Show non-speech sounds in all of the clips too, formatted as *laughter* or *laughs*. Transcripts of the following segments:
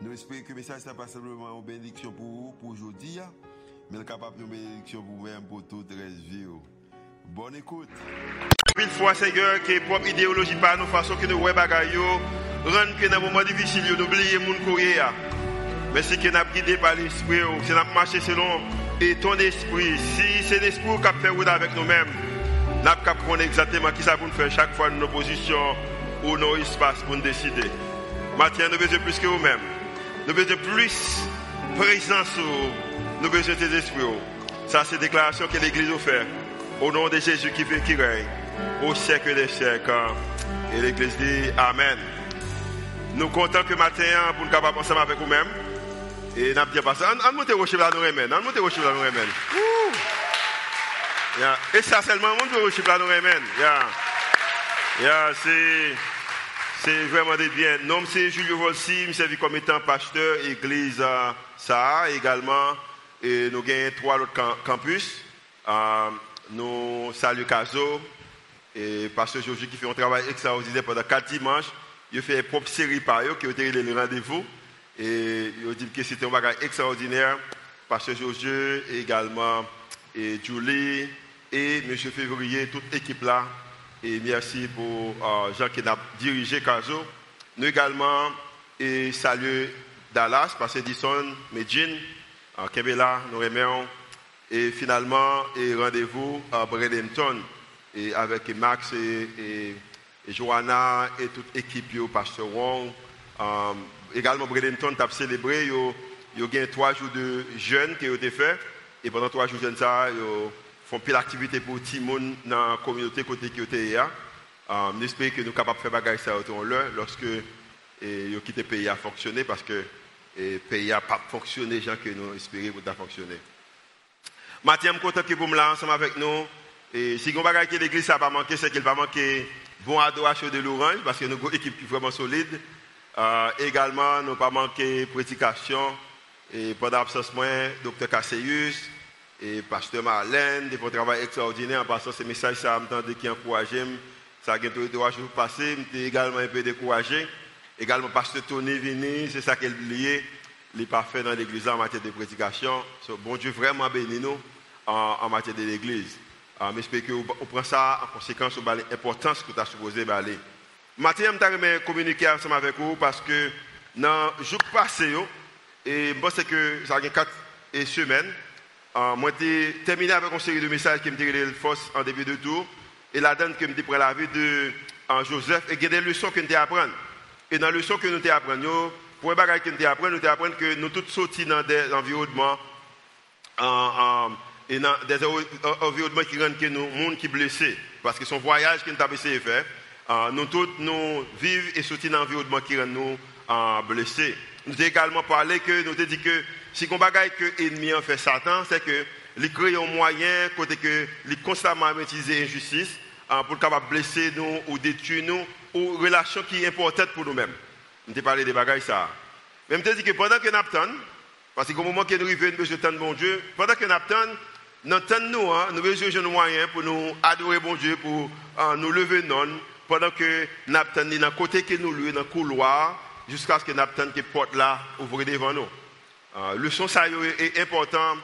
Nous espérons que le message n'est pas simplement une bénédiction pour vous, pour aujourd'hui, mais capable une bénédiction pour vous-même, pour toute la vie. Bonne écoute. Une fois, Seigneur, que propre idéologie par nous, façon que nous voyons bagaille, rendre que dans un moment difficile, nous oublions mon courrier. Merci que nous guidé par l'esprit, que nous avons marché selon et ton esprit. Si c'est l'esprit qui fait avec nous-mêmes, nous avons exactement qui ça pour nous faire chaque fois nos positions ou nos espaces pour nous décider. Maintenant, nous besoin plus que vous-même. Nous besoin plus présence, nous besoin tes esprits. Ça, c'est la déclaration que l'Église a fait. Au nom de Jésus qui vit, qui règne, au siècle des siècles. Et l'Église dit Amen. Nous contents que matin, pour nous capables ensemble avec vous-même. Et nous avons dit, on monte au là, nous remen. On monte au là, nous remen. Et ça, seulement, on monte au là, nous remen. Yeah. Yeah, c'est. C'est vraiment des biens. Nom c'est Julio Volsi, je servi comme étant pasteur église ça également. Et nous avons trois autres campus. Euh, nous saluons Caso et pasteur Joji qui fait un travail extraordinaire pendant quatre dimanches. Il fait une propre série par eux qui ont été les rendez-vous. Et il dit que c'était un bagage extraordinaire. Pasteur Joji également, et Julie et M. Février, toute l'équipe là. Et merci pour euh, Jean qui a dirigé Caso. Nous également et saluer Dallas, parce Edison, Medjin, euh, Kebela, nous remercions. Et finalement, et rendez-vous à Bradenton et avec Max et, et, Johanna et toute l'équipe, Pasteur. Euh, également, Bradenton a célébré, il y a trois jours de jeûne qui ont été faits. Et pendant trois jours de jeûne, ça, font plus l'activité pour monde dans la communauté côté qui était là. J'espère que nous sommes capables de faire ça autour là lorsque nous quittons le pays à fonctionner parce que le pays n'a pas fonctionné, gens que nous espérions pour fonctionner. Mathieu, je suis content que vous me ensemble avec nous. Et si vous bagaille que l'église n'a pas manqué, c'est qu'il va manquer bon adoration de l'orange parce que nous avons une équipe vraiment solide. Uh, également, nous pas manqué prédication. Et pendant l'absence, docteur Cassius, et pasteur Marlène, de votre travail extraordinaire en passant ces messages, ça m'a qui encouragé. Ça a été trois jours passés, j'étais également un peu découragé. Également, pasteur Tony Vini, c'est ça qu'il lié, les parfaits dans l'église en matière de prédication. bon Dieu vraiment béni nous en, matière de l'église. Uh, J'espère que vous, prenez ça en conséquence de l'importance que tu as supposé aller. Maintenant, je vais communiquer ensemble avec vous parce que dans le jour passé, et moi, c'est que ça a quatre semaines, Uh, moi, j'ai terminé avec une série de messages qui me tiré le force en début de tour. Et la donne que me dit pour la vie de uh, Joseph. Et il y a des leçons que nous apprendre. Et dans les leçons que nous apprenons, pour un bagage que nous apprenons, nous apprenons que nous tous sortis dans des environnements, uh, et dans des environnements qui rendent que nous, monde qui blessé. Parce que son voyage que nous avons essayé de faire, nous tous nous vivons et sortis dans un environnement qui rend nous blessés. Nous avons également parlé que nous avons dit que si on bagaille que l'ennemi en fait Satan, c'est que il crée un moyen côté que il constamment utiliser l'injustice hein, pour capable blesser nous ou détruire nous ou relation qui est pour nous-mêmes. On avons parlé des bagailles ça. Même te dit que pendant que nous attendons, parce qu'au moment que nous arrivons, nous besoin de bon Dieu, pendant que nous attendons, nous nous, hein, nous besoin de moyens pour nous adorer bon Dieu, pour hein, nous lever non, pendant que nous attendons dans côté que nous lui dans le couloir, jusqu'à ce que nous attendons que porte là devant nous. Euh, le son ça est important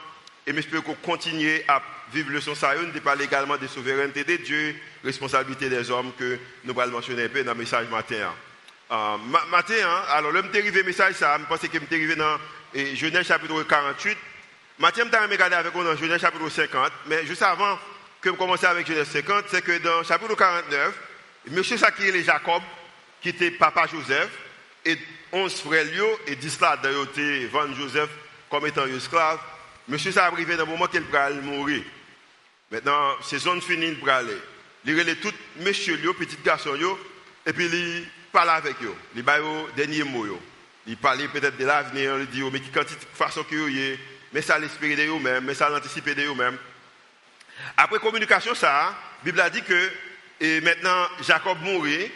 et j'espère qu'on continue à vivre le son ça. Nous parle également de souveraineté de Dieu, responsabilité des hommes que nous allons mentionner un peu dans le message matin. Euh, matin, hein, alors le arrivé message ça, je pense que je arrivé dans Genèse chapitre 48. Matin, je vais regarder avec vous dans Genèse chapitre 50, mais juste avant que je commence avec Genèse 50, c'est que dans chapitre 49, monsieur Sakir et Jacob, qui était papa Joseph, et 11 frères et 10 là d'ailleurs Van Joseph comme étant esclave. Monsieur ça arrivé dans le moment qu'il va mourir. Maintenant, saison finie, il va aller. Il relève tout monsieur, petit garçon, et puis il parle avec eux. Il va au dernier mot. il parlait peut-être de l'avenir, il dit, oh, mais qui quantité façon que vous mais ça l'esprit de vous-même, mais ça l'anticiper de vous-même. Après communication, ça, Bible a dit que et maintenant Jacob mourit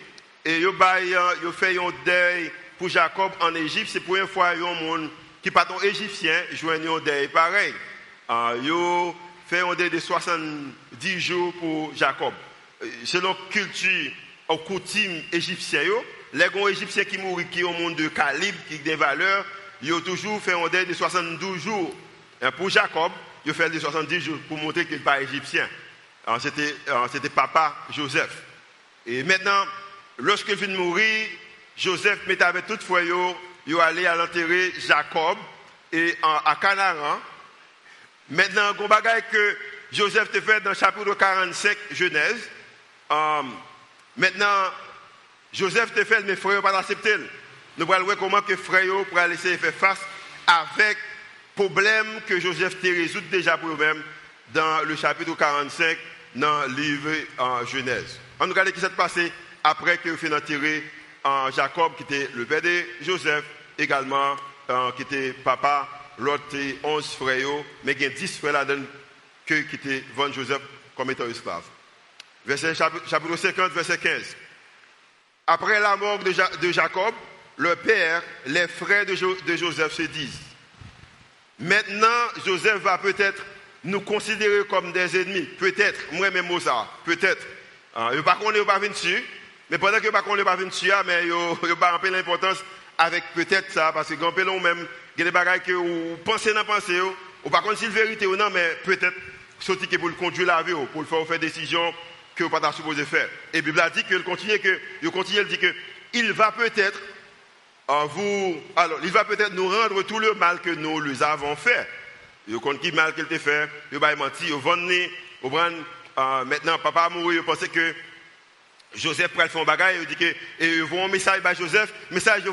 et il fait un deuil pour Jacob en Égypte. C'est pour une fois un monde qui pas égyptien joignent deuil pareil. Il fait un deuil de 70 jours pour Jacob. Selon culture ou coutume égyptienne, les gens égyptiens qui mourent, qui ont un monde de calibre, qui ont des valeurs, ils ont toujours fait un deuil de 72 jours. Et pour Jacob, il fait de 70 jours pour montrer qu'il n'est pas égyptien. C'était papa Joseph. Et maintenant, lorsqu'il vient de mourir, Joseph mettait avec toute foi, il allé à l'enterrer Jacob et à Canaan. Maintenant, il que Joseph te fait dans le chapitre 45 Genèse. Euh, maintenant, Joseph te fait, mes frères pas accepter. Nous allons voir comment que frères pour laisser faire face avec problème que Joseph te résout déjà pour eux-mêmes dans le chapitre 45 dans le livre en Genèse. On regarde ce qui s'est passé après que fait enterrer Jacob qui était le père de Joseph, également qui était papa, l'autre 11 frères, mais il y a 10 frères là-dedans qui étaient vendu Joseph comme étant esclave. Verset, chapitre 50, verset 15. Après la mort de, Jacob, le père, les frères de Joseph se disent, Maintenant, Joseph va peut-être nous considérer comme des ennemis. Peut-être, moi-même, ça, peut-être. Ah, il ne pas qu'on pas venu dessus, mais pendant que pas qu'on pas venu dessus, ah, mais il pas peu l'importance avec peut-être ça, parce que quand on même, il y a des choses que vous pensez dans pensée, ou pas contre si c'est vérité ou non, mais peut-être, sortir pour le conduire la vie, pour le faire faire des décisions que vous n'êtes pas supposé faire. Et la Bible a dit qu'il continue, que, il continue, il dit que, il va peut-être vous, alors, il va peut-être nous rendre tout le mal que nous lui avons fait. Il compte qui mal qu'il t'a fait, il va mentir, il va venir, maintenant, papa a mouru, il pensait que Joseph pourrait faire un bagage, il dit que, et il voit un message à Joseph, message de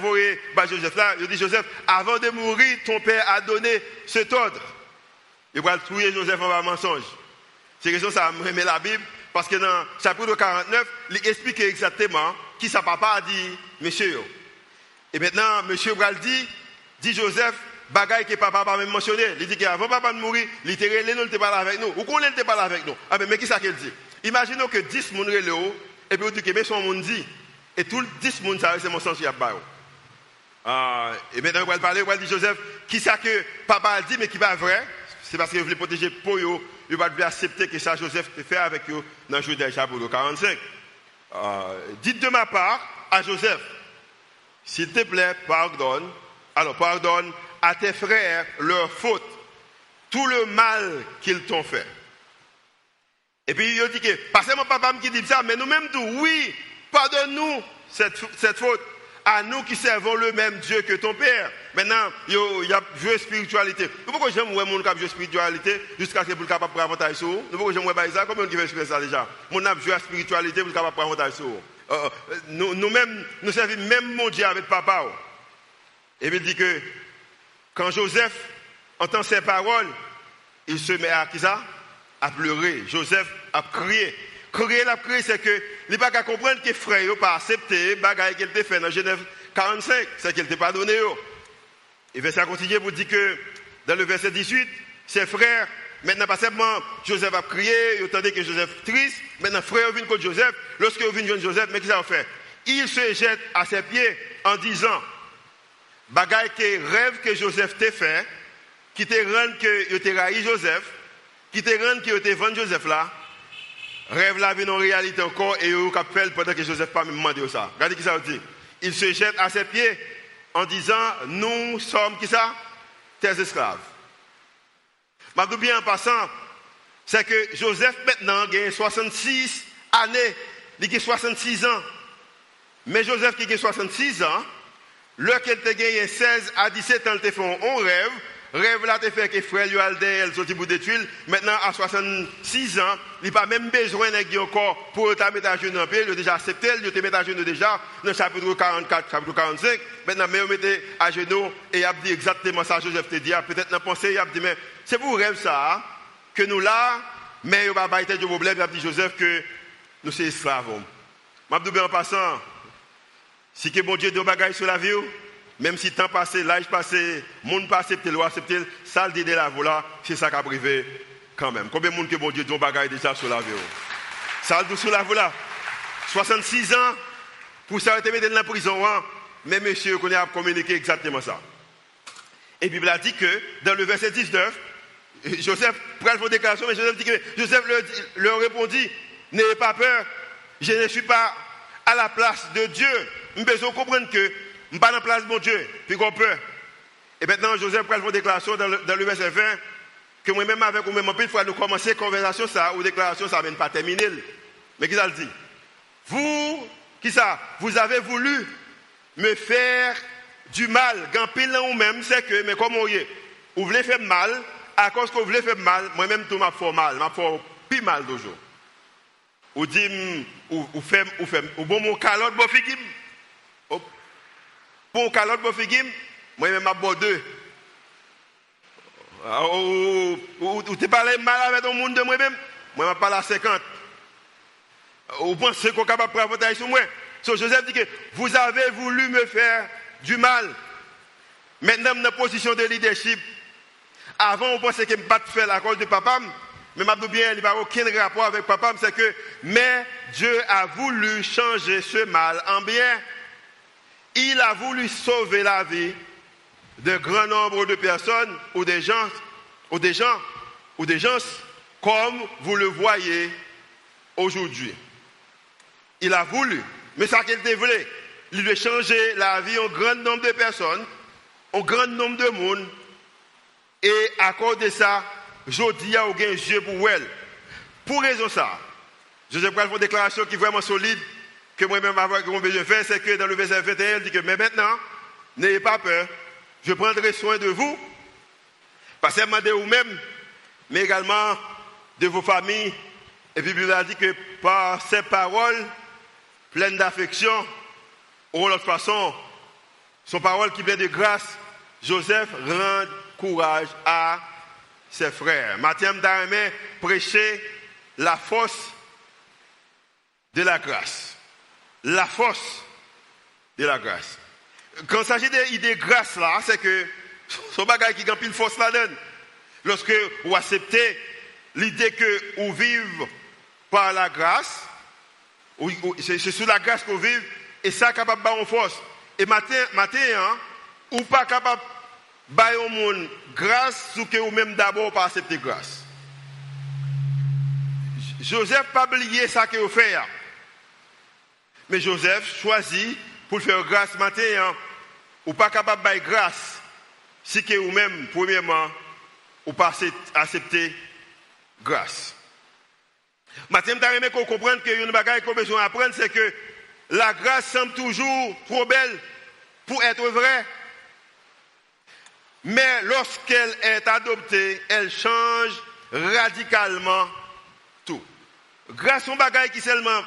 à Joseph là, il dit Joseph, avant de mourir, ton père a donné cet ordre. Il va trouver Joseph en mensonge. C'est que ça me remet la Bible, parce que dans chapitre 49, il explique exactement qui sa papa a dit, monsieur. Et maintenant, M. Bral dit, dit Joseph, bagaille que papa pas même mentionné. Il dit qu'avant papa de mourir, il était relé, il était pas là avec nous. Ou qu'on n'était pas là avec nous. Ah, mais, mais qui ça qu'il dit? Imaginons que 10 personnes relé et puis on dit que mais son monde dit. Et tout 10 personnes, ça c'est mon sens, y a ah, et maintenant, on va parler, on va dire Joseph, qui ça que papa a dit, mais qui va vrai C'est parce qu'il voulait protéger pour eux, il va accepter que ça Joseph fait avec eux dans le Judée chapitre 45. Ah, dites de ma part à Joseph, s'il te plaît, pardonne. Alors pardonne à tes frères leur faute, tout le mal qu'ils t'ont fait. Et puis il dit que, parce que mon papa qui dit ça, mais nous-mêmes tout, oui, pardonne-nous cette, cette faute à nous qui servons le même Dieu que ton Père. Maintenant, il y a joué spiritualité. Pourquoi j'aime voir mon cap jouer spiritualité jusqu'à ce que vous capable de prendre avantage sur vous? Pourquoi j'aime voir ça? Comment on fait ça déjà? Mon âme joue à spiritualité pour capable de prendre avantage sur. Euh, euh, nous-mêmes, nous, servons même mon Dieu avec papa. Oh. Et il dit que quand Joseph entend ces paroles, il se met à qui ça? À pleurer. Joseph a crié. Crier, la crié, c'est que il pas qu'à comprendre que frère n'a pas accepté le qu'il a fait dans Genève 45, c'est qu'il t'a pas donné. Et verset continue pour dire que dans le verset 18, ses frères Maintenant, pas seulement Joseph a crié, il entendait que Joseph triste. Maintenant, frère vient contre Joseph. Lorsque vient contre Joseph, mais qu'est-ce qu'il a fait Il se jette à ses pieds en disant Bagaille que rêve que Joseph t'a fait, qui te rend que tu raï Joseph, qui te rend que vendu Joseph là, rêve là vient en réalité encore et il fait pendant que Joseph pas me demandé ça. Regardez qui ça veut dire. Il se jette à ses pieds en disant Nous sommes qui ça? Tes esclaves. Je bien en passant, c'est que Joseph maintenant a 66 années, il a 66 ans. Mais Joseph qui a 66 ans, lequel a gagné 16 à 17 ans, il fait un rêve. Rêve là, te fait que frère lui elle sorti bout de tuiles. Maintenant, à 66 ans, il n'a pas même besoin d'un encore pour te mettre à genoux en pied. Il a déjà accepté, il te mettre à genoux déjà dans le chapitre 44, chapitre 45. Maintenant, mais il met à genoux et il a dit exactement ça, Joseph te dit. Peut-être dans la pensée, il a dit, mais c'est pour rêve ça, hein, que nous là, mais il va pas de problème, il a dit Joseph que nous sommes esclaves. Je en passant, si que bon Dieu de bagaille sur la vie, Même si temps passé, l'âge passé, monde pas accepté, loi accepté, ça le dit de la voilà, c'est ça qui a privé quand même. Combien de monde que bon Dieu dit bagaille déjà sur la vie Ça le dit sur la voilà. 66 ans, pour été dans la prison, hein? mais monsieur, qu'on a communiqué exactement ça. Et Bible a dit que dans le verset 19, Joseph prend vos déclaration, mais Joseph dit que Joseph leur, répondit, n'ayez pas peur, je ne suis pas à la place de Dieu. Nous besoin comprendre que je ne pas la place mon Dieu, puis qu'on peut. Et maintenant, Joseph prend vos déclaration dans le, verset 20, que moi-même avec vous-même, une fois nous commencer conversation ça, ou déclaration, ça ne pas terminer. Mais qui ça le dit? Vous, qui ça? Vous avez voulu me faire du mal. Quand pile ou même, c'est que, mais comment vous voulez faire mal, à cause que vous voulez faire mal, moi-même, tout m'a fait mal, m'a fait plus mal toujours. Ou dit, ou, ou fait, ou fait, ou bon mon calotte, bon figim. Bon calotte, bon figim, moi-même, m'a bon deux. Ah, ou, ou, tu parles mal avec ton monde de moi-même, moi, m'a parlé à 50. Ou pensez qu'on est capable de prendre sur moi? So Joseph dit que vous avez voulu me faire du mal. Maintenant, dans la position de leadership, avant, on pensait que je ne pas faire à cause de papa, mais je bien, il n'y a aucun rapport avec papa, c'est que, mais Dieu a voulu changer ce mal en bien. Il a voulu sauver la vie de grand nombre de personnes ou des gens, ou des gens, ou des gens, comme vous le voyez aujourd'hui. Il a voulu mais ça qu'il voulu, il veut changer la vie au grand nombre de personnes, au grand nombre de monde. Et à cause de ça, je dis à aucun Dieu pour elle. Pour raison ça, je vais faire une déclaration qui est vraiment solide, que moi-même avoir besoin de faire, c'est que dans le verset 21, il dit que, mais maintenant, n'ayez pas peur, je prendrai soin de vous, pas seulement de vous-même, mais également de vos familles. Et puis, il a dit que par ces paroles, pleine d'affection, ou l'autre façon, son parole qui vient de grâce, Joseph rend courage à ses frères. Mathieu Darimé prêchait la force de la grâce. La force de la grâce. Quand il s'agit de l'idée grâce là, c'est que son bagage qui gagne une force là-dedans. Lorsque vous acceptez l'idée que vous vivez par la grâce, c'est sous la grâce qu'on vit et ça capable de force. Et matin, matin hein, ou pas capable de au monde grâce sous que vous même d'abord pas accepter grâce. Joseph pas oublié ça que vous fait. Mais Joseph choisit pour faire grâce matin ou pas capable de grâce si que vous même premièrement ou pas accepter grâce. Maintenant, je voudrais qu'on comprenne que une bagaille qu'on besoin d'apprendre, c'est que la grâce semble toujours trop belle pour être vraie. Mais lorsqu'elle est adoptée, elle change radicalement tout. Grâce un bagaille qui seulement,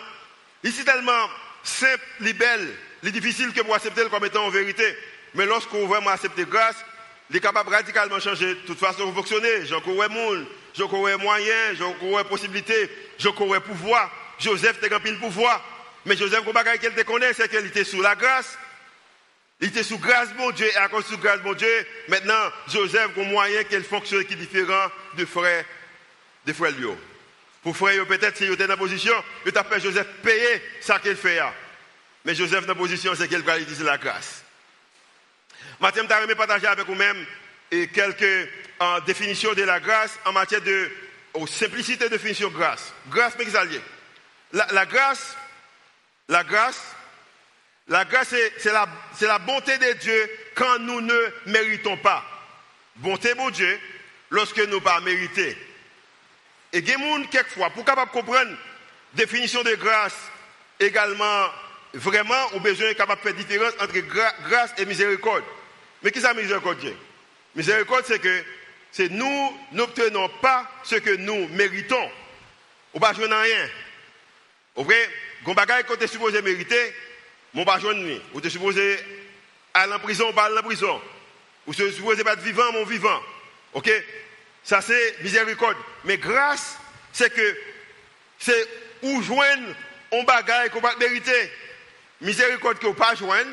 ici tellement simple, belle, est difficile que pour accepter comme étant en vérité. Mais lorsqu'on vraiment accepter grâce, il est capable de radicalement changer toute façon de fonctionner. J'en connais monde, j'en connais moyens, j'en connais possibilités, j'en connais pouvoir. Joseph était le pouvoir. Mais Joseph, ce qu'elle te connaît, c'est qu'il était sous la grâce. Il était sous grâce, mon Dieu, et à cause de grâce, mon Dieu, maintenant, Joseph a un moyen qu'elle fonctionne qui est différent de frère, de frère Lio. Pour frère, peut-être, s'il était dans la position, t'a fait Joseph payer ça qu'il fait. Mais Joseph, dans la position, c'est qu'il va la grâce. Maintenant, je vais partager avec vous-même quelques définitions de la grâce en matière de simplicité de définition de grâce. Grâce, mais la, la grâce, la grâce, la grâce, c'est la, bonté de Dieu quand nous ne méritons pas. Bonté, bon Dieu, lorsque nous pas mérité. Et il y a quelquefois, pour capable comprendre la définition de grâce, également, vraiment, on besoin de faire différence entre grâce et miséricorde. Mais qui ça miséricorde? Miséricorde, c'est que c'est nous n'obtenons pas ce que nous méritons. On ne jouer rien. Au vrai, quand tu es supposé mériter, mon pas jouer Ou tu es supposé aller en prison, on aller en prison. Ou tu es supposé être vivant, mon vivant. Ça c'est miséricorde. Mais grâce, c'est que c'est où joindre on bagaille qu'on va mériter. Miséricorde qu'on pas joindre,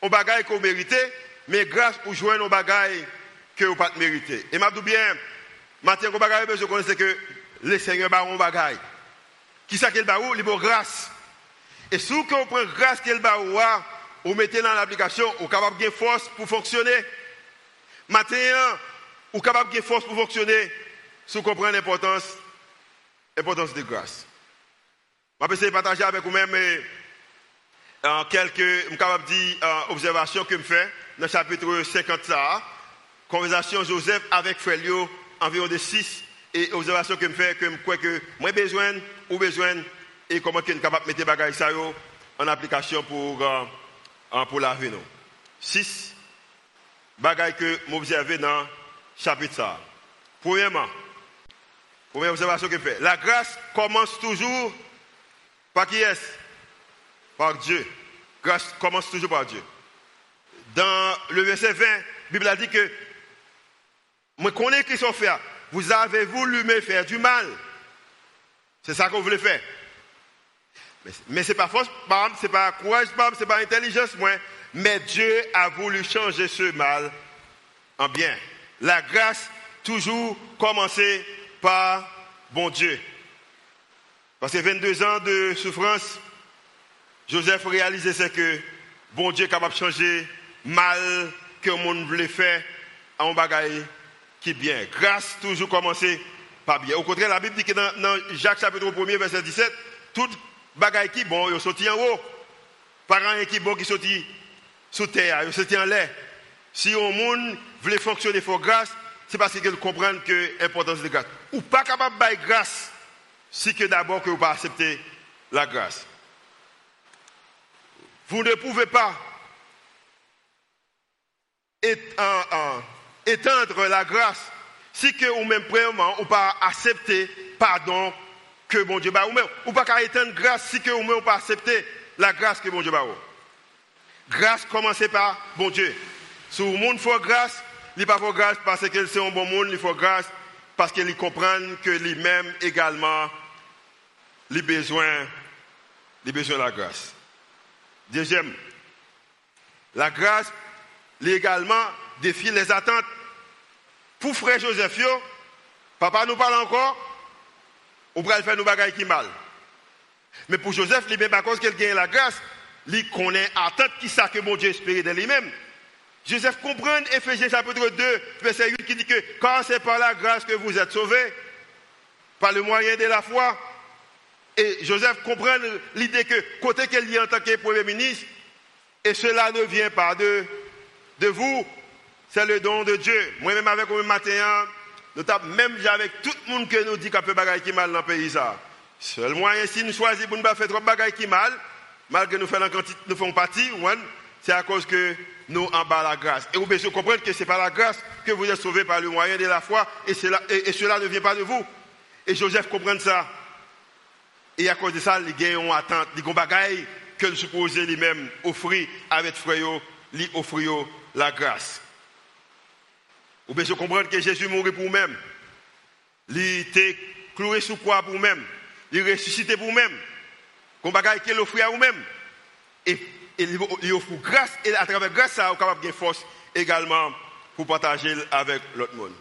on bagaille qu'on mérite, mais grâce jouer nos bagailles que vous pas mérité. Et m'a bien, matin, vous bagaille, je connais que le Seigneur baron bagaille. Qui ça qu'il baou? Il grâce. Et si vous prenez grâce qu'il baou, vous mettez dans l'application, vous capable de force pour fonctionner. Matin, êtes capable de force pour fonctionner si vous l'importance, l'importance de grâce. Je vais de partager avec vous-même en quelques capable dire, observations que je fais dans le chapitre 50 ça. Conversation Joseph avec Frélio, environ de 6 et observation que je fais que je crois que moi besoin ou besoin et comment je suis capable de mettre les ça en application pour, uh, pour l'avenir. 6 bagailles que j'observe dans chapitre ça. Premièrement, première observation que je fais, la grâce commence toujours par qui est-ce? Par Dieu. Grâce commence toujours par Dieu. Dans le verset 20, la Bible a dit que, je connais qui sont fait. Vous avez voulu me faire du mal? C'est ça qu'on voulait faire. Mais, ce n'est pas force, ce n'est pas courage, ce n'est pas intelligence, moi. Mais Dieu a voulu changer ce mal en bien. La grâce, toujours commencer par bon Dieu. Parce que 22 ans de souffrance, Joseph réalisait ce que bon Dieu est capable de changer mal que le monde voulait faire en bagaille qui est bien. Grâce toujours commencer par bien. Au contraire, la Bible dit que dans, Jacques chapitre 1 verset 17, toute bagaille qui est bon, il sorti en haut. Rien qui est bon qui sorti sous terre, il sorti en l'air. Si un monde voulait fonctionner pour grâce, c'est parce qu'il comprend que l'importance de grâce. Ou pas capable de grâce si que d'abord que vous pas accepter la grâce. Vous ne pouvez pas étendre la grâce si que vous même premièrement ou pas accepter pardon que bon Dieu va ou même ou pas étendre grâce si que vous même pas accepter la grâce que bon Dieu va Grâce commencez par bon Dieu. Si le monde faut grâce, il pas grâce parce que c'est un bon monde, il faut grâce parce qu'ils comprennent que lui-même également les besoins, les besoins de la grâce. Deuxième, la grâce légalement défie les attentes. Pour frère Joseph, papa nous parle encore, on pourrait faire nos bagailles qui mal. Mais pour Joseph, il même à cause qu'il gagne la grâce, il connaît attente qui ça que mon Dieu espérait de lui-même. Joseph comprend Ephésiens chapitre 2, verset 8 qui dit que quand c'est par la grâce que vous êtes sauvés, par le moyen de la foi, et Joseph comprend l'idée que côté qu'elle y en tant que Premier ministre, et cela ne vient pas de, vous, c'est le don de Dieu. Moi-même avec le matin, même avec tout le monde qui nous dit qu'on peut bagaille qui mal dans le pays. Ça. Seul moyen, si nous choisissons pour ne pas faire trop bagaille qui mal, malgré nous faisons, nous faisons partie, c'est à cause que nous en bas la grâce. Et vous devez comprendre que ce n'est pas la grâce que vous êtes sauvés par le moyen de la foi, et cela, ne vient pas de vous. Et Joseph comprend ça. Et à cause de ça, il a une attente, il bagaille que le supposé lui-même offrir avec frère, lui offrir la grâce. Vous devez comprendre que Jésus mourit pour vous-même. Il était cloué sous quoi pour vous-même. Il ressuscité pour vous-même. Qu'on bagaille qu'il offre à vous-même. Et il offre grâce, et à travers grâce, ça, vous capable de force également pour partager avec l'autre monde.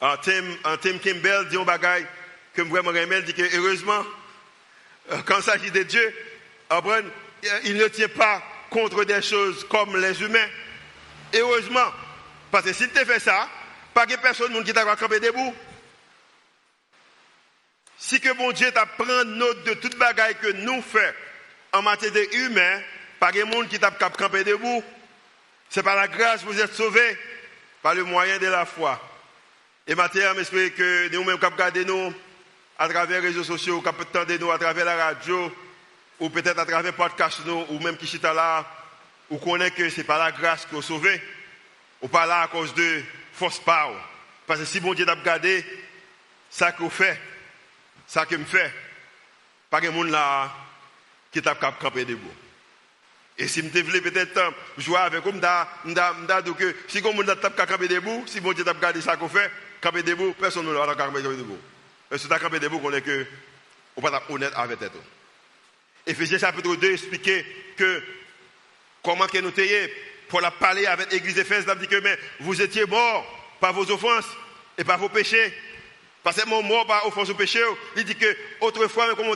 En thème, en thème Kimball dit un bagaille que vraiment il dit que heureusement, euh, quand il s'agit de Dieu, il ne tient pas contre des choses comme les humains. Heureusement, parce que s'il te fait ça, pas que personne qui t'a camper debout. Si que bon Dieu t'a pris note de toute bagaille que nous faisons en matière d'humain, pas de monde qui t'a camper debout. C'est par la grâce que vous êtes sauvés, par le moyen de la foi. Et maintenant, j'espère que nous-mêmes, qui regardons nous à travers les réseaux sociaux, qui nous à travers la radio, ou peut-être à travers podcast, nous, ou même qui sont là, ou connaît que ce n'est pas la grâce qui vous sauvé, ou pas là à cause de force power. Parce que si bon Dieu t'a regardé, ça que vous faites, ça que me fait, pas de monde là qui t'a camper debout. Et si je voulais peut-être euh, jouer avec vous, je que si vous avez camper debout, si bon Dieu t'a regardé ça qu'on fait, camper debout, personne ne va camper debout. Et si tu campé debout, on est que, on pas honnête avec tête. Ephésiens chapitre 2 expliquait que comment que nous sommes Paul a parlé avec l'église d'Éphèse, il mais vous étiez morts par vos offenses et par vos péchés. Parce que mon mort par offense au péché, il dit que autrefois, mais comment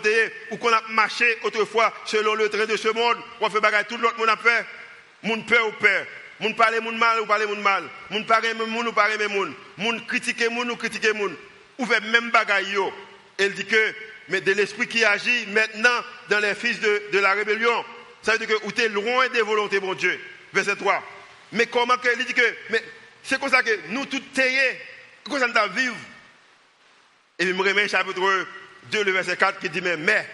ou qu'on a marché autrefois selon le train de ce monde, on fait bagarre tout l'autre monde a fait. Moun peur ou peur. Moun parler moun mal ou parler moun mal. Moun parler moun ou parler moun. Moun critiquer moun ou critiquer moun. Ou fait même bagaille yo. Elle dit que, mais de l'esprit qui agit maintenant dans les fils de, de la rébellion. Ça veut dire que vous êtes loin des volontés, mon Dieu. Verset 3. Mais comment que, il dit que, mais c'est comme ça que nous tous taillés, comment ça nous vivre. Et il me remet chapitre 2, le verset 4 qui dit, mais, mais,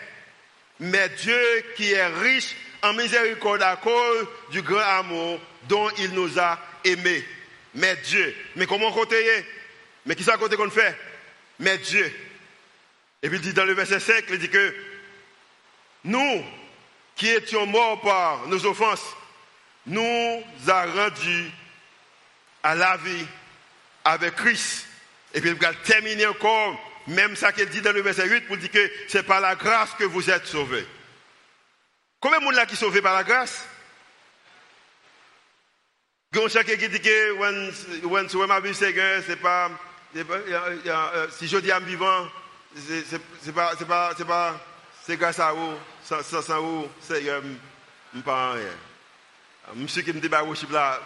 mais Dieu qui est riche en miséricorde à cause du grand amour dont il nous a aimés. Mais Dieu. Mais comment on Mais qui ça côté qu'on fait? Mais Dieu. Et puis il dit dans le verset 5, il dit que nous qui étions morts par nos offenses, nous a rendus à la vie avec Christ. Et puis il va terminer encore, même ça qu'il dit dans le verset 8, pour dire que c'est par la grâce que vous êtes sauvés. Combien de monde là qui sauvés par la grâce? Qui dit que c'est pas, euh, si je dis à vivant, c'est c'est pas, c'est pas, grâce à vous, sans, vous, c'est, euh, pas rien. Monsieur qui me dit, bah, worship là,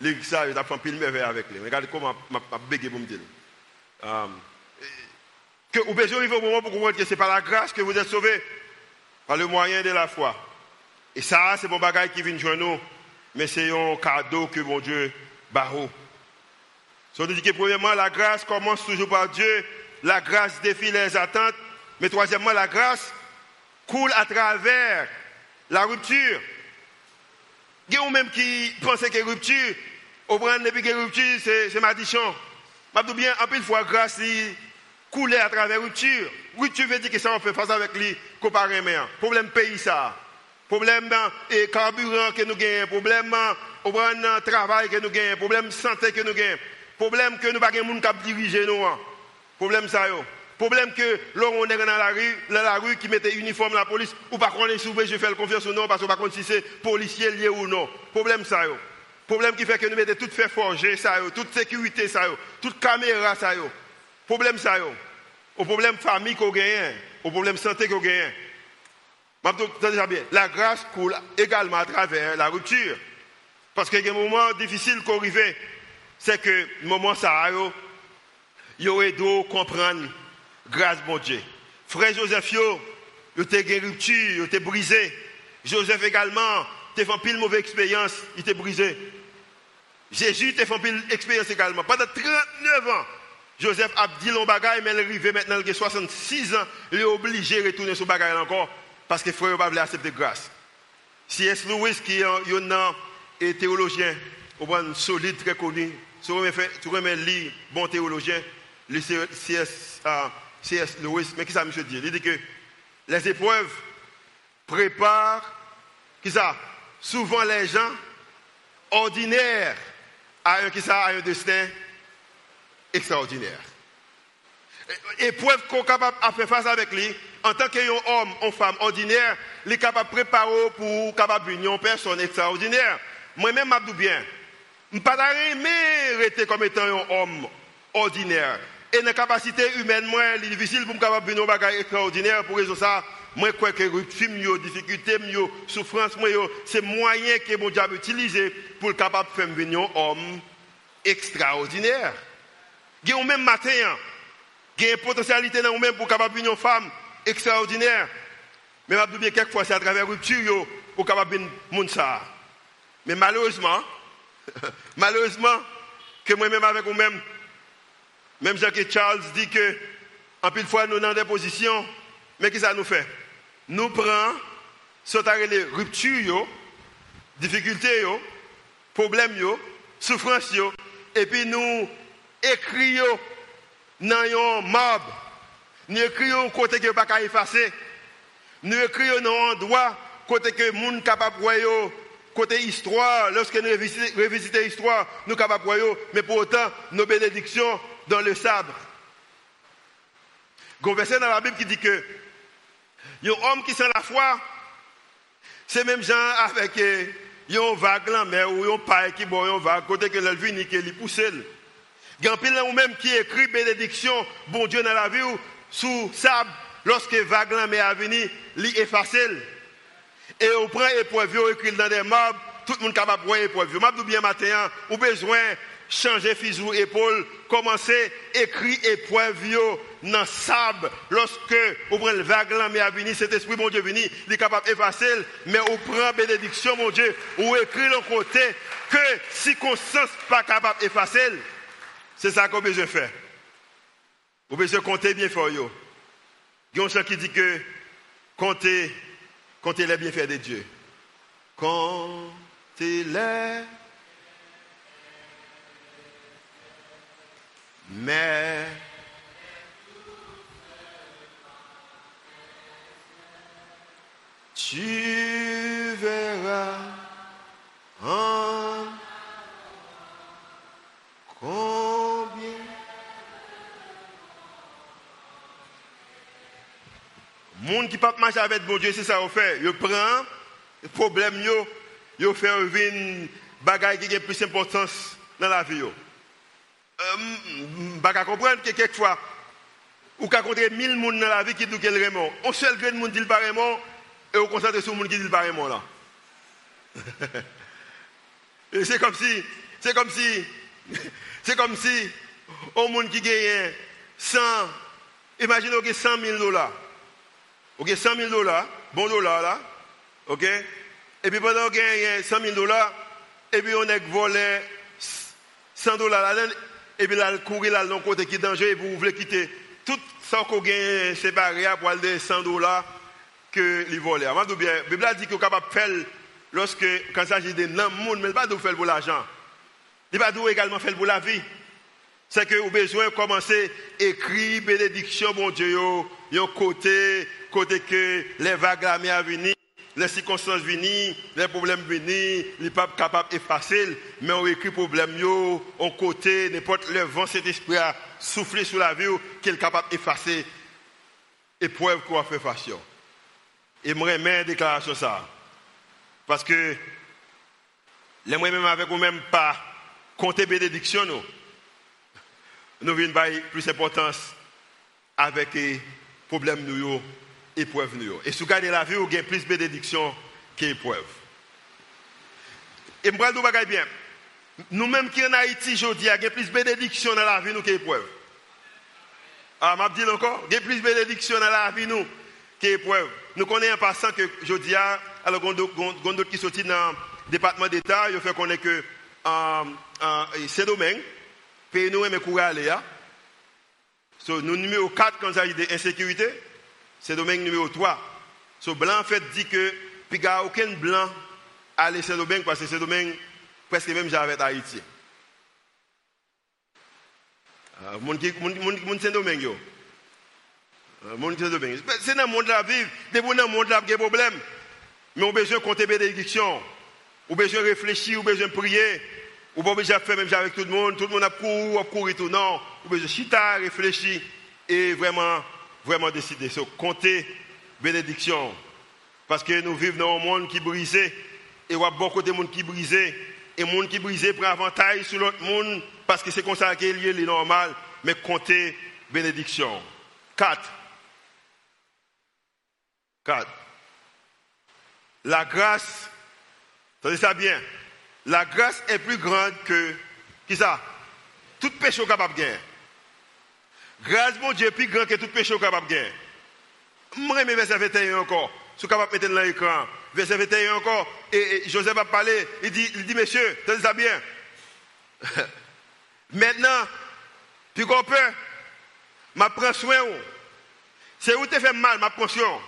il a fait un pile avec lui. Regardez comment m'a bégué pour me dire. Que vous besoin arriver au moment pour comprendre que c'est par la grâce que vous êtes sauvés, par le moyen de la foi. Et ça, c'est mon bagage qui vient de nous, mais c'est un cadeau que mon Dieu barreau. Si on dit que premièrement, la grâce commence toujours par Dieu, la grâce défie les attentes, mais troisièmement, la grâce coule à travers la rupture. Il y a même qui pensent que rupture, au prendre depuis que rupture, c'est maldiction. Je bien, en plus, fois, grâce couler à travers rupture. Rupture veut dire que ça, on fait face avec lui, comparément. Problème pays, ça. Problème carburant que nous gagnons. Problème au travail que nous gagnons. Problème santé que nous gagnons. Problème que nous pas de monde qui dirige nous. Hein. Problème ça. Problème que l'on est dans la rue, dans la rue qui mettait uniforme la police, ou par contre, je fais confiance ou non, parce par contre, si c'est policier lié ou non. Problème ça, yo. Problème qui fait que nous mettons tout fait forger, ça, yo. toute sécurité, ça, yo. toute caméra, ça. Yo. Problème ça, yo. Au problème famille qu'on gagne, au problème santé qu'on gagne. bien. La grâce coule également à travers la rupture. Parce qu'il y a un moment difficile qu'on arrive, c'est que le moment ça, yo, yo aidé comprendre grâce bon Dieu. Frère Joseph, yo, yo t'es rupture, yo t'es brisé. Joseph également, t'es fait pile mauvaise expérience, il t'est brisé. Jésus t'es fait pile expérience également. Pendant 39 ans, Joseph a dit l'on bagaille, mais il est arrivé maintenant, il a 66 ans, il est obligé de retourner sur bagaille encore, parce que frère n'a pas accepter grâce. C.S. Lewis, qui est un théologien, un solide, très connu, remets lire bon théologien, C.S. C.S. Lewis, mais que ça, monsieur dit? Il dit que les épreuves préparent, ça? Souvent les gens ordinaires à un, ça, à un destin extraordinaire. Épreuve qu'on est capable de faire face avec lui, en tant qu'homme ou femme ordinaire, il est capable de préparer pour capable une personne extraordinaire. Moi-même, je bien. Je ne pas rester comme étant un homme ordinaire. Et la capacité humaine, moi, il est difficile pour me capable de faire extraordinaire pour raison ça. Moi, je crois que rupture, difficulté, souffrance, c'est moyen que mon diable utilise pour le capable de faire un homme extraordinaire. Y a même matin, a une potentialité dans même pour capable une femme extraordinaire. Mais je bien quelquefois c'est à travers rupture pour capable monde ça. Mais malheureusement, *laughs* malheureusement que moi-même avec vous-même, même Jacques Charles dit que en pile fois nous dans des positions, mais qu'est-ce que ça nous fait? Nous prenons sauter les ruptures, difficultés, problèmes, souffrances, et puis nous écrions dans un marbre. Nous écrions côté que pas effacer. Nous écrions dans un endroit côté que monde capable de côté histoire, lorsque nous revisitons l'histoire, nous sommes capables de mais pour autant, nos bénédictions dans le sabre. Il dans la Bible qui dit que un homme qui sent la foi, c'est même gens avec un vague là, mais ou un paille qui boit un vague, côté que le vini qui est poussé. Il y a un ou même qui écrit bénédiction, bon Dieu dans la vie, ou sous sable, lorsque vague mais à venir, il efface. Et on prend épreuve, on écrit dans des marbres, tout le monde est capable de voir épreuve. Je bien matin, ou besoin changer fusil épaule, commencer écrire épreuve dans le sable. Lorsque prenez le vague mais à venir, cet esprit, mon Dieu, venu, il est capable d'effacer, mais vous prenez bénédiction, mon Dieu, ou écrit le côté que circonstance pas capable d'effacer. C'est ça qu'on besoin faire. Vous besoin compter bien fort. Il y a un chant qui dit que compter, compter les bienfaits de Dieu. Compter les mais tu verras en monde qui pas marcher avec bon Dieu c'est ça qu'on fait il prend le problème yo fait une bagaille qui a plus d'importance dans la vie euh, pas comprendre que quelquefois, ou qu'à compter mille personnes dans la vie qui disent qu'elle Raymond. On seul grain de monde dit pas Raymond, et on concentre sur le monde qui dit pas là. et c'est comme si, c'est comme si, c'est comme si, un monde qui gagne 100, imaginez que 100 000 dollars. Ok, 100 000 dollars, bon dollar là, ok, et puis pendant qu'on gagne 100 000 dollars, et puis on a volé 100 dollars là et puis là, courir là, de côté qui est dangereux, et vous voulez quitter tout ça qu'on gagne séparé pour aller 100 dollars que les voleurs. Moi, bien, la Bible dit qu'on est capable de faire lorsque, quand il s'agit de monde, mais pas de faire pour l'argent. Il pas également faire pour la vie. C'est que vous avez besoin de commencer à écrire bénédiction, mon Dieu, un côté, côté que les vagues à venir les circonstances viennent, les problèmes viennent, les pas capable d'effacer, mais on écrit problème on côté, n'importe le vent cet esprit a soufflé sur la vie, qu'il est capable d'effacer épreuve qu'on a fait face. Et moi, une déclaration ça. Parce que, les moi même avec vous-même pas compter bénédiction, nous, nous venons plus d'importance avec les problèmes nous épreuve. Et si vous regardez la vie, vous avez plus de bénédiction qu'épreuve. Et je vais vous bien. Nous-mêmes qui en Haïti aujourd'hui, avons plus de bénédiction dans la vie nous qu'épreuve. Ah, je dis encore, il y a plus de bénédiction dans la vie nous qu'épreuve. Nous connaissons en passant que aujourd'hui, alors qu'on d'autres qui sont dans le département d'État, il fait connaître que euh, euh, ces domaines, pays nous aimons courir. So, nous numéro 4 quand il s'agit d'insécurité c'est domaine numéro 3. Ce blanc, en fait, dit que, puis il n'y a aucun blanc à laisser domaine parce que c'est domaine presque même avec Haïti. Euh, mon c'est domaine yo. Euh, mon c'est domaine. C'est dans le monde la vivre, des dans le monde là des problèmes. Mais on a besoin de compter bénédiction. On a besoin de réfléchir, on a besoin de prier. On pas besoin de faire même avec tout le monde, tout le monde a couru, a couru tout non. On a besoin de chita, réfléchir et vraiment vraiment décider. de compter bénédiction. Parce que nous vivons dans un monde qui est brisé. Et il y a beaucoup de monde qui est brisé. Et le monde qui est brisé prend avantage sur l'autre monde. Parce que c'est comme ça qu'il est normal. Mais compter bénédiction. 4. 4. La grâce, entendez ça bien. La grâce est plus grande que, qui ça? Tout péché capable de gagner. Grâce mon Dieu plus grand que tout péché capable de gagner. Moi, je verset 21 encore. Je capable de mettre dans l'écran. Verset 21 encore. Et, Joseph a parlé. Il dit, il dit monsieur, tenez ça bien. *laughs* Maintenant, plus qu'on peut, je prends soin. C'est où tu fait mal, ma prends soin.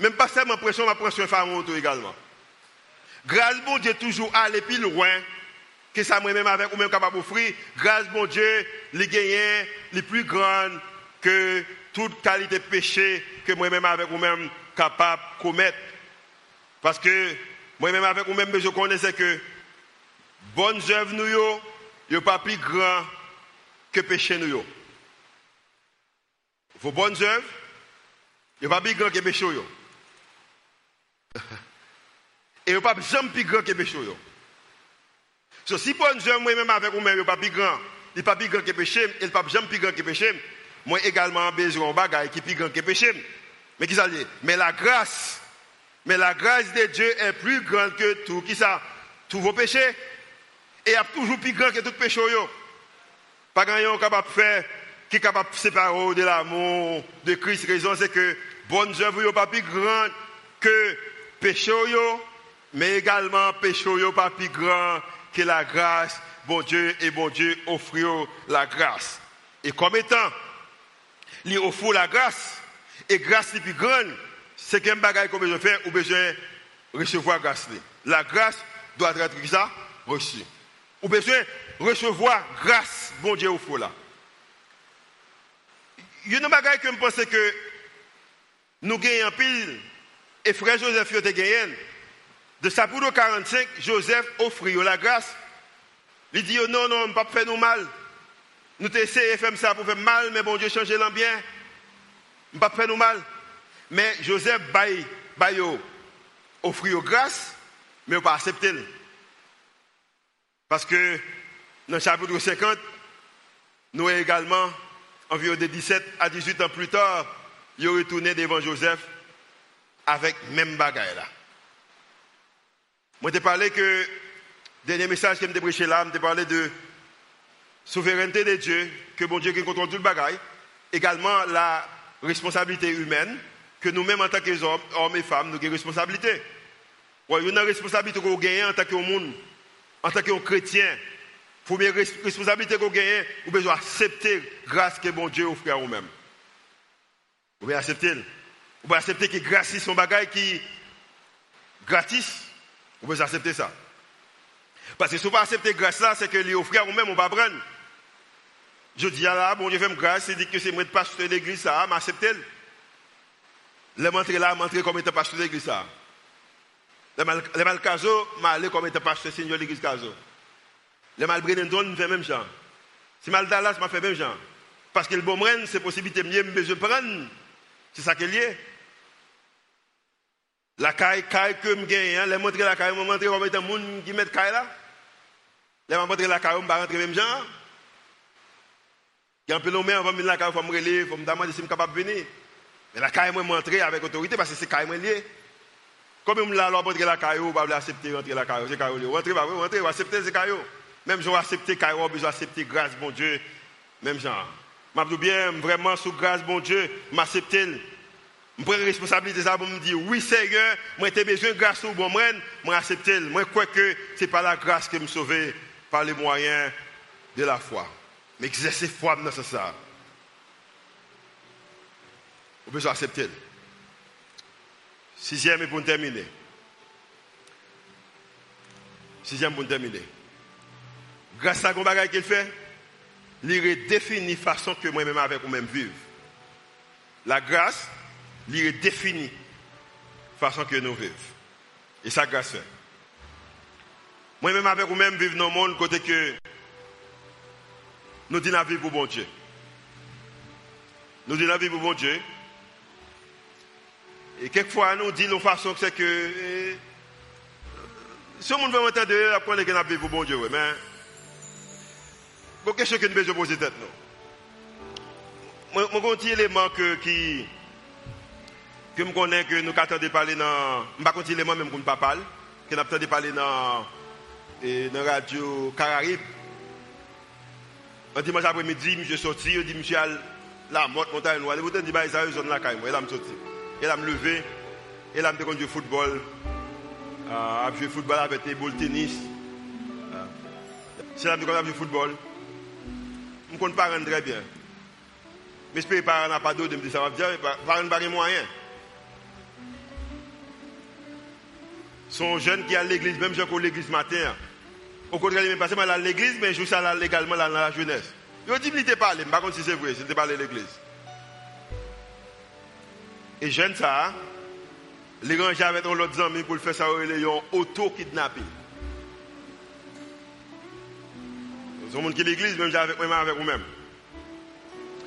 Même pas seulement pression, ma prends soin femme également. Grâce mon Dieu toujours aller plus loin que ça moi-même avec ou même capable d'offrir, grâce mon Dieu, les gagnants les plus grandes que toute qualité de péché que moi-même avec vous-même capable de commettre. Parce que moi-même avec vous-même, je connais que bonnes œuvres nous, ne pas plus grand que péché nous. Vos bonnes œuvres, ne pas plus grand que péché. *laughs* Et il pas jamais plus grand que péché. Si pour un moi-même avec vous-même, il pas plus grand, il pas plus grand que péché, il pas jamais plus grand que péché, moi également besoin de bagaille qui plus grand que péché. Mais qui ça dit? Mais la grâce, mais la grâce de Dieu est plus grande que tout. Qui ça Tous vos péchés. Et il a toujours plus grand que tout péché. Pas grand capable de faire qui est capable de séparer de l'amour de Christ. Raison, c'est que bonne œuvre n'est pas plus grande que péché, mais également péché n'est pas plus grand que la grâce. Bon Dieu et bon Dieu offre la grâce. Et comme étant, il offre la grâce, et grâce est plus grande, c'est qu'un bagage qu'on besoin faire ou besoin recevoir grâce. La grâce doit être ça, reçue. Ou besoin recevoir grâce, bon Dieu offre là. Il y a un bagage que je pense que nous gagnons pile, et frère Joseph a gagné. De Sapoudou 45, Joseph offre la grâce. Il dit non, non, on ne pas faire nous mal. Nous essayons de faire ça pour faire mal, mais bon Dieu change l'ambiance. Ne pas faire nous mal. Mais Joseph baille, baille grâce, mais pas accepter. Parce que dans le chapitre 50, nous également environ de 17 à 18 ans plus tard, il retourné devant Joseph avec même bagaille là. Moi, je parlé que, dernier message que je prêché là, je parlé de souveraineté de Dieu, que bon Dieu qui contrôle tout le bagaille, également la responsabilité humaine, que nous-mêmes en tant qu'hommes hommes et femmes, nous avons une responsabilité. a une responsabilité qu'on gagne en tant que monde, en tant que chrétien, Première responsabilité qu'on gagne, vous besoin accepter grâce que bon Dieu offre à vous-même. Vous pouvez accepter? Vous pouvez accepter que grâce son bagage qui gratis? Vous pouvez accepter ça. Parce que si vous ne accepter grâce là, c'est que les offrir à vous-même, on va prendre. Je dis à là, bon Dieu fait me grâce, c'est dit que c'est moi le pasteur de l'église, ça, m'accepter. Les montrer là, montrer comme étant pasteur de l'église, ça. Les mal caso, m'aller comme étant pasteur seigneur de l'église caso. Le mal fait même genre. Si mal Dallas m'a fait même genre. Parce que le bon c'est possibilité de prendre. C'est ça qu'il y a. La caille, caille que je gagne, hein, les montrer la caille, je montrer comment est un monde qui met caille là. Les montrer la caille, je vais rentrer même genre. Il y a un peu de on va la caille, il faut me relayer, il faut me demander si je suis capable de venir. Mais la caille, moi, montrer avec autorité parce que c'est caille, lié. Comme je là, rentrer la caille, je vais accepter rentrer la caille, c'est caille, rentrer, rentrer, accepter, c'est caille. Même si on accepté Cairo, besoin accepter grâce, bon Dieu. Même genre. Je bien, vraiment, sous grâce, bon Dieu, m'accepter. Je prends la responsabilité ça pour me dire, oui Seigneur, moi j'ai besoin de grâce au bon moi, moi accepter. Moi crois que ce n'est pas la grâce qui me sauve par les moyens de la foi. Mais exercer foi dans ça. Vous besoin accepter. Sixième pour terminer. Sixième pour terminer. Grâce à ce qu'il fait, il redéfinit la façon que moi-même avec vous-même vivre. La grâce, il redéfinit la façon que nous vivons. Et ça, grâce. Moi-même avec vous-même vivre dans le monde côté que nous disons la vie pour bon Dieu. Nous disons la vie pour bon Dieu. Et quelquefois, nous disons de façon que c'est que. Si monde veut entendre, après, on est vie pour bon Dieu. Mais question que nous devons poser tête. J'ai un petit élément qui, que je connais que nous attendons parler dans. Je sais pas élément même qu'on pas parler. Que parler dans, la radio Caraïbe. Un dimanche après-midi, je suis sorti, je dis, monsieur, la motte, montagne noire. Vous dit, ça, je la caille. Elle a sorti. Elle me levé. Elle me jouer football. Euh, joué football avec des boules tennis. Euh, c'est là que joué football je ne compte pas très bien. Je ne peux pas d'eau de me dire ça va bien, pas moyen. Son jeune qui est à l'église, même jeune qui l'église matin. Au contraire, il n'est pas seulement à l'église, mais je suis là légalement dans la jeunesse. Il dit allé, je ne sais pas si c'est vrai, il n'était pas allé à l'église. Et jeune ça, les gens avec l'autre amis pour le faire ça, ils ont auto-kidnapping. Son monde qui l'église, même avec moi-même avec vous-même.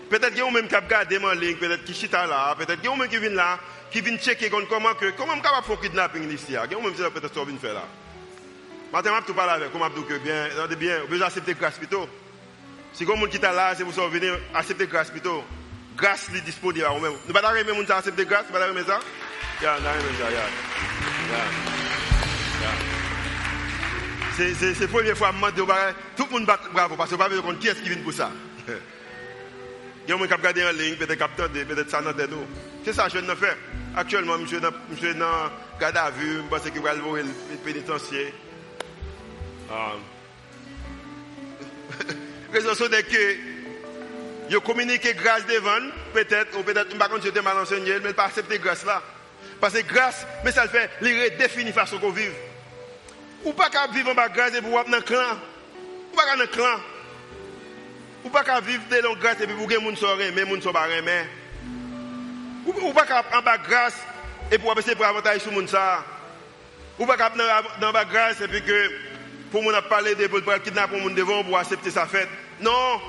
Peut-être qu'il y a même qui a gardé en ligne, peut-être qui chita là, peut-être qu'il y a même qui vient là, qui vient checker comment que comment je capable faire kidnapping ici. Il y a même qui peut-être vient faire là. Maintenant, je vais parler avec comment je bien, bien, vous accepter grâce plutôt. Si vous monde qui là, c'est vous venir accepter grâce plutôt. Grâce est disponible à vous-même. Nous ne pouvons pas aimer accepter grâce, nous ne pouvons pas ça? Yeah, ça, yeah. Yeah. C'est la première fois que je demande tout le monde bravo parce que je ne sais pas qui est-ce qui vient pour ça. *laughs* Il y a des gens qui regardent en ligne, peut-être qui peut-être ça dans tête. C'est ça que je ne fais. Actuellement, je suis dans le garde à vue, je pense qu'il va aller le pénitencier. La *laughs* raison c'est que je communique grâce devant, peut-être, ou peut-être, pas si je mal enseigné, mais pas accepter grâce là. Parce que grâce, mais ça le fait, il redéfinit la façon qu'on vit. Ou pas qu'à vivre en bas grâce et pour dans le clan. Ou pas dans le clan. Ou pas qu'à vivre de longue grâce et puis pour que les gens soient mais les gens soient pas Ou pas qu'à en bas grâce et pour essayer pour avantage sur les gens. Ou pas qu'à dans bas grâce et puis que pour nous parler de pour kidnapper pour devant pour accepter sa fête. Non.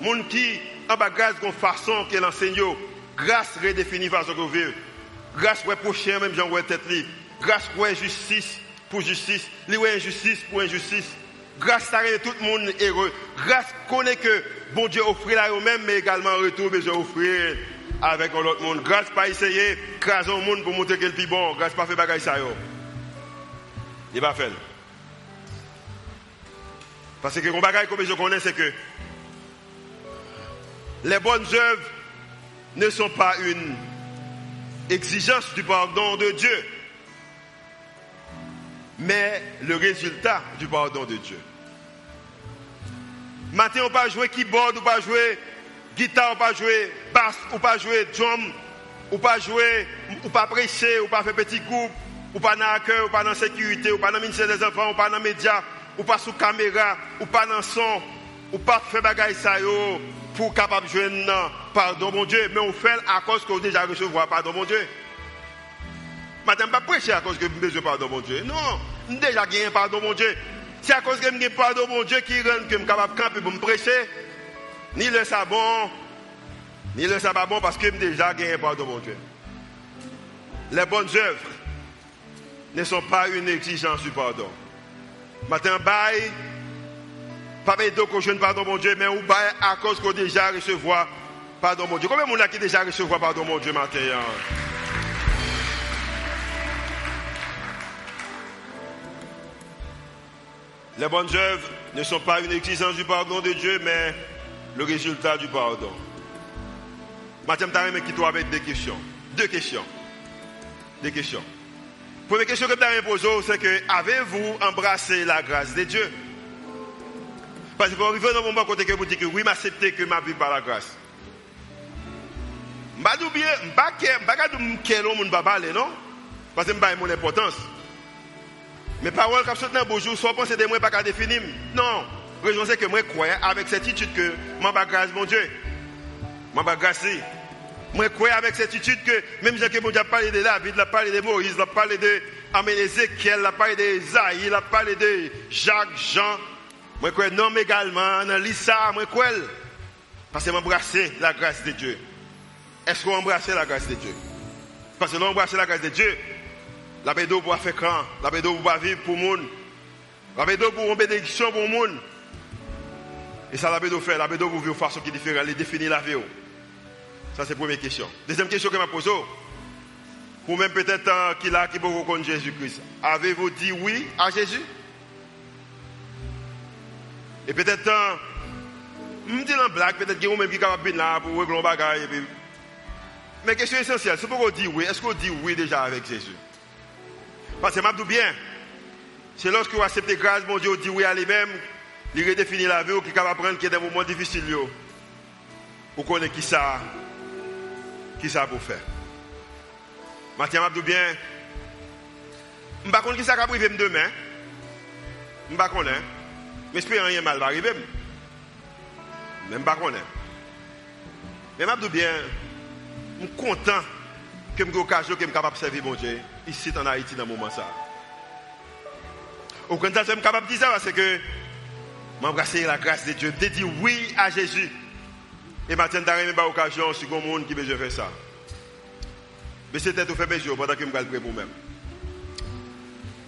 Moun qui en bas grâce une façon qu'elle enseigne. Grâce redéfinit façon qu'on vit. Grâce pour prochain même Jean tête Grâce pour justice pour justice, li injustice pour injustice. Grâce à tout le monde heureux. Grâce connaît que bon Dieu offre là eux-mêmes, mais également retour besoin offrir avec l'autre monde. Grâce pas essayer craser le monde pour montrer qu'il est bon. Grâce pas faire bagaille ça. Il pas fait. Parce que le bagaille comme je connais c'est que les bonnes œuvres ne sont pas une exigence du pardon de Dieu, mais le résultat du pardon de Dieu. Matin, on pas jouer keyboard, ou pas jouer guitare, ou pas jouer basse, ou pas jouer drum, ou pas jouer, ou pas prêcher, ou pas faire petit groupe, ou pas dans l'accueil, ou pas dans sécurité, ou pas dans ministère des enfants, ou pas dans médias, ou pas sous caméra, ou pas dans son, ou pas faire bagaille ça yo, pour capable jouer pardon mon Dieu, mais on fait à cause qu'on déjà recevoir pardon mon Dieu. Madame, pas prêcher à cause que je besoin pardon mon Dieu. Non, déjà gagné pardon mon Dieu. C'est à cause que je pardon mon Dieu qui rend que je suis capable de pour me prêcher. Ni le sabon, ni le sabon bon parce que j'ai déjà gagné pardon mon Dieu. Les bonnes œuvres ne sont pas une exigence du pardon. Matin, bye pas de qu'on jeune pardon mon Dieu, mais ou à cause qu'on déjà recevoir pardon mon Dieu. Combien de monde qui déjà recevoir pardon mon Dieu matin? Hein? Les bonnes œuvres ne sont pas une exigence du pardon de Dieu, mais le résultat du pardon. Matin, je vais avec deux questions? Deux questions. Deux questions. Première question que je vais poser, c'est que avez-vous embrassé la grâce de Dieu? Parce que vous arrivez dans un moment côté que vous dites que oui, m'accepter que ma vie par la grâce. Je ne vais pas que je ne vais pas parler, non? Parce que je ne mon importance. Mais paroles qui sont dans bonjour, soit penser de moi pas qu'à définir. Non. Raison c'est que moi crois avec certitude que je vais grâce mon Dieu. Je vais grâce. Moi crois avec certitude que même si que Dieu a parlé de David, il a parlé de Moïse, il a parlé de Ézéchiel, il a parlé d'Esaïe, il a parlé de Jacques, Jean, je nomme également dans l'Issa, moi, crois. Parce que m'embrasser la grâce de Dieu. Est-ce qu'on embrasse la grâce de Dieu? Parce que l'embrasser la grâce de Dieu, la bédo pour faire quand? La bédo pour vivre pour le monde. La bédo pour une bénédiction pour le monde. Et ça, la bédo fait. La bédo pour vivre de façon qui est différente. Elle définit la vie. Ça, c'est la première question. Deuxième question que je pose. Pour même peut-être euh, qui là qui peut reconnaître Jésus-Christ. Avez-vous dit oui à Jésus? Et peut-être, je me dis en blague, peut-être qu'il y a même qui est capable là pour régler le bagage. Mais question essentielle, c'est pourquoi on dit oui? Est-ce qu'on dit oui déjà avec Jésus? Parce que je bien, c'est lorsque vous acceptez grâce, mon Dieu, dit oui à lui-même, il redéfinit la vie, qui est capable de prendre qui est des moments difficiles. Vous connaissez qui ça, qui ça pour faire. Mathieu Mabdou bien, je ne sais pas qui ça va arriver demain. Je ne sais pas mais je rien mal va arriver. Même pas. Mais je dis bien, je suis content que je suis capable de servir mon Dieu ici en Haïti dans ce moment ça. Au contraire, je suis capable de dire ça parce que m'embrasser la grâce de Dieu, de dire oui à Jésus. Et maintenant, tu as pas occasion sur le monde qui veut faire ça. Mais c'était tout fait besoin pendant que je vais prier pour moi-même.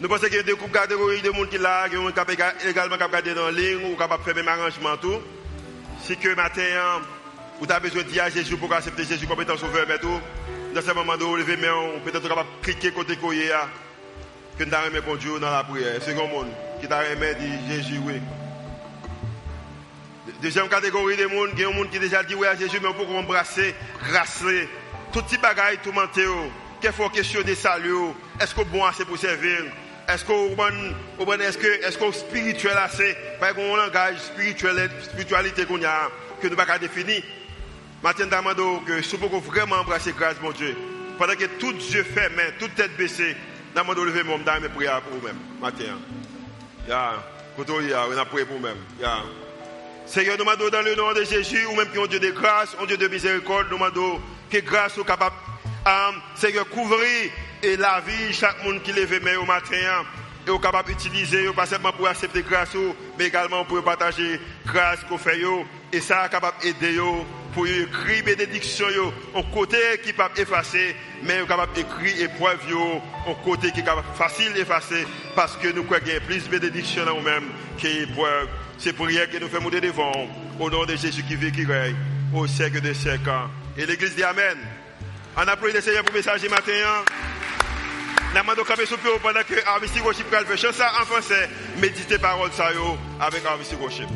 Nous pensons qu'il y a des groupes de monde qui là, qui ont également capable dans la ligne ou capable de faire même arrangement tout. Si que matin, vous avez besoin de dire à Jésus pour accepter Jésus comme étant sauveur, mais tout, dans ce moment de lever mais peut-être capable cliquer côté coyer que nous avons bon Dieu dans la prière. C'est un monde qui t'a remis dit Jésus, oui. Deuxième catégorie de monde, il y a un monde qui déjà dit oui à Jésus, mais on peut embrasser, grasser, tout petit bagaille, tout mentir. Qu'il faut questionner salut. Est-ce que bon assez pour servir? Est-ce que est-ce que est-ce que spirituel assez? Par un langage spirituel, spiritualité qu'on a, que nous pas définir. Maintenant, demandons que si vous vraiment embrasser grâce, mon Dieu, pendant que tout Dieu fermé, toute tête baissée, demandons lever mon dame et prier pour vous-même. Matin. Ya, quand on a prié pour vous-même. Seigneur, nous demandons dans le nom de Jésus, ou même qui ont Dieu de grâce, un Dieu de miséricorde, nous demandons que grâce soit capable, Seigneur, couvrir et la vie chaque monde qui lève au matin et est capable d'utiliser, pas seulement pour accepter grâce, mais également pour partager grâce qu'on fait, et ça est capable d'aider pour écrire bénédiction au côté qui peut effacer, mais capable d'écrire épreuve au côté qui est facile d'effacer, parce que nous croyons qu'il y a plus de bénédiction dans nous-mêmes qu'épreuve. C'est prière que nous faisons monter devant, au nom de Jésus qui vit, qui règne, au siècle des siècles. Et l'Église dit Amen. On a prié le Seigneur pour le message matin. Nous avons camper sur pendant que Armistice Worship fait ça en français. Méditez parole ça avec Armistice Worship.